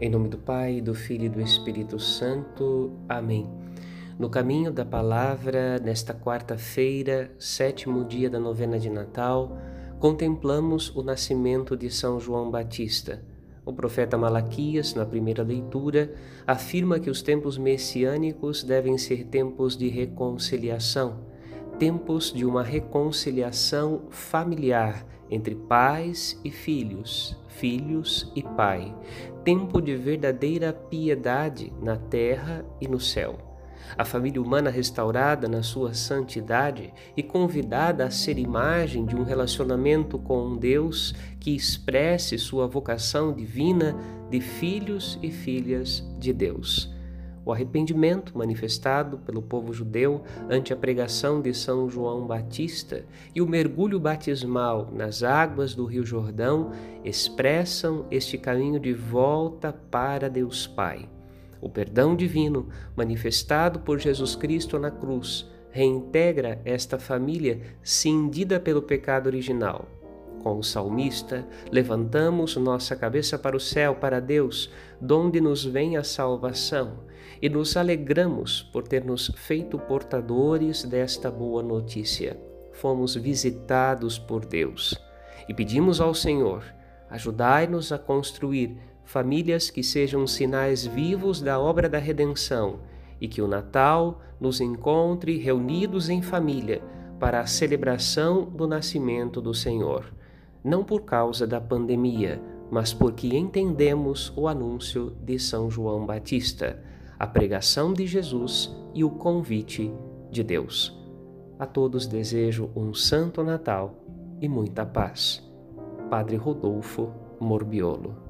Em nome do Pai, do Filho e do Espírito Santo. Amém. No caminho da palavra, nesta quarta-feira, sétimo dia da novena de Natal, contemplamos o nascimento de São João Batista. O profeta Malaquias, na primeira leitura, afirma que os tempos messiânicos devem ser tempos de reconciliação, tempos de uma reconciliação familiar entre pais e filhos, filhos e pai, tempo de verdadeira piedade na terra e no céu. A família humana restaurada na sua santidade e convidada a ser imagem de um relacionamento com um Deus que expresse sua vocação divina de filhos e filhas de Deus o arrependimento manifestado pelo povo judeu ante a pregação de São João Batista e o mergulho batismal nas águas do Rio Jordão expressam este caminho de volta para Deus Pai. O perdão divino manifestado por Jesus Cristo na cruz reintegra esta família cindida pelo pecado original com o salmista, levantamos nossa cabeça para o céu, para Deus, donde nos vem a salvação, e nos alegramos por ter nos feito portadores desta boa notícia. Fomos visitados por Deus e pedimos ao Senhor: ajudai-nos a construir famílias que sejam sinais vivos da obra da redenção e que o Natal nos encontre reunidos em família para a celebração do nascimento do Senhor não por causa da pandemia, mas porque entendemos o anúncio de São João Batista, a pregação de Jesus e o convite de Deus. A todos desejo um Santo Natal e muita paz. Padre Rodolfo Morbiolo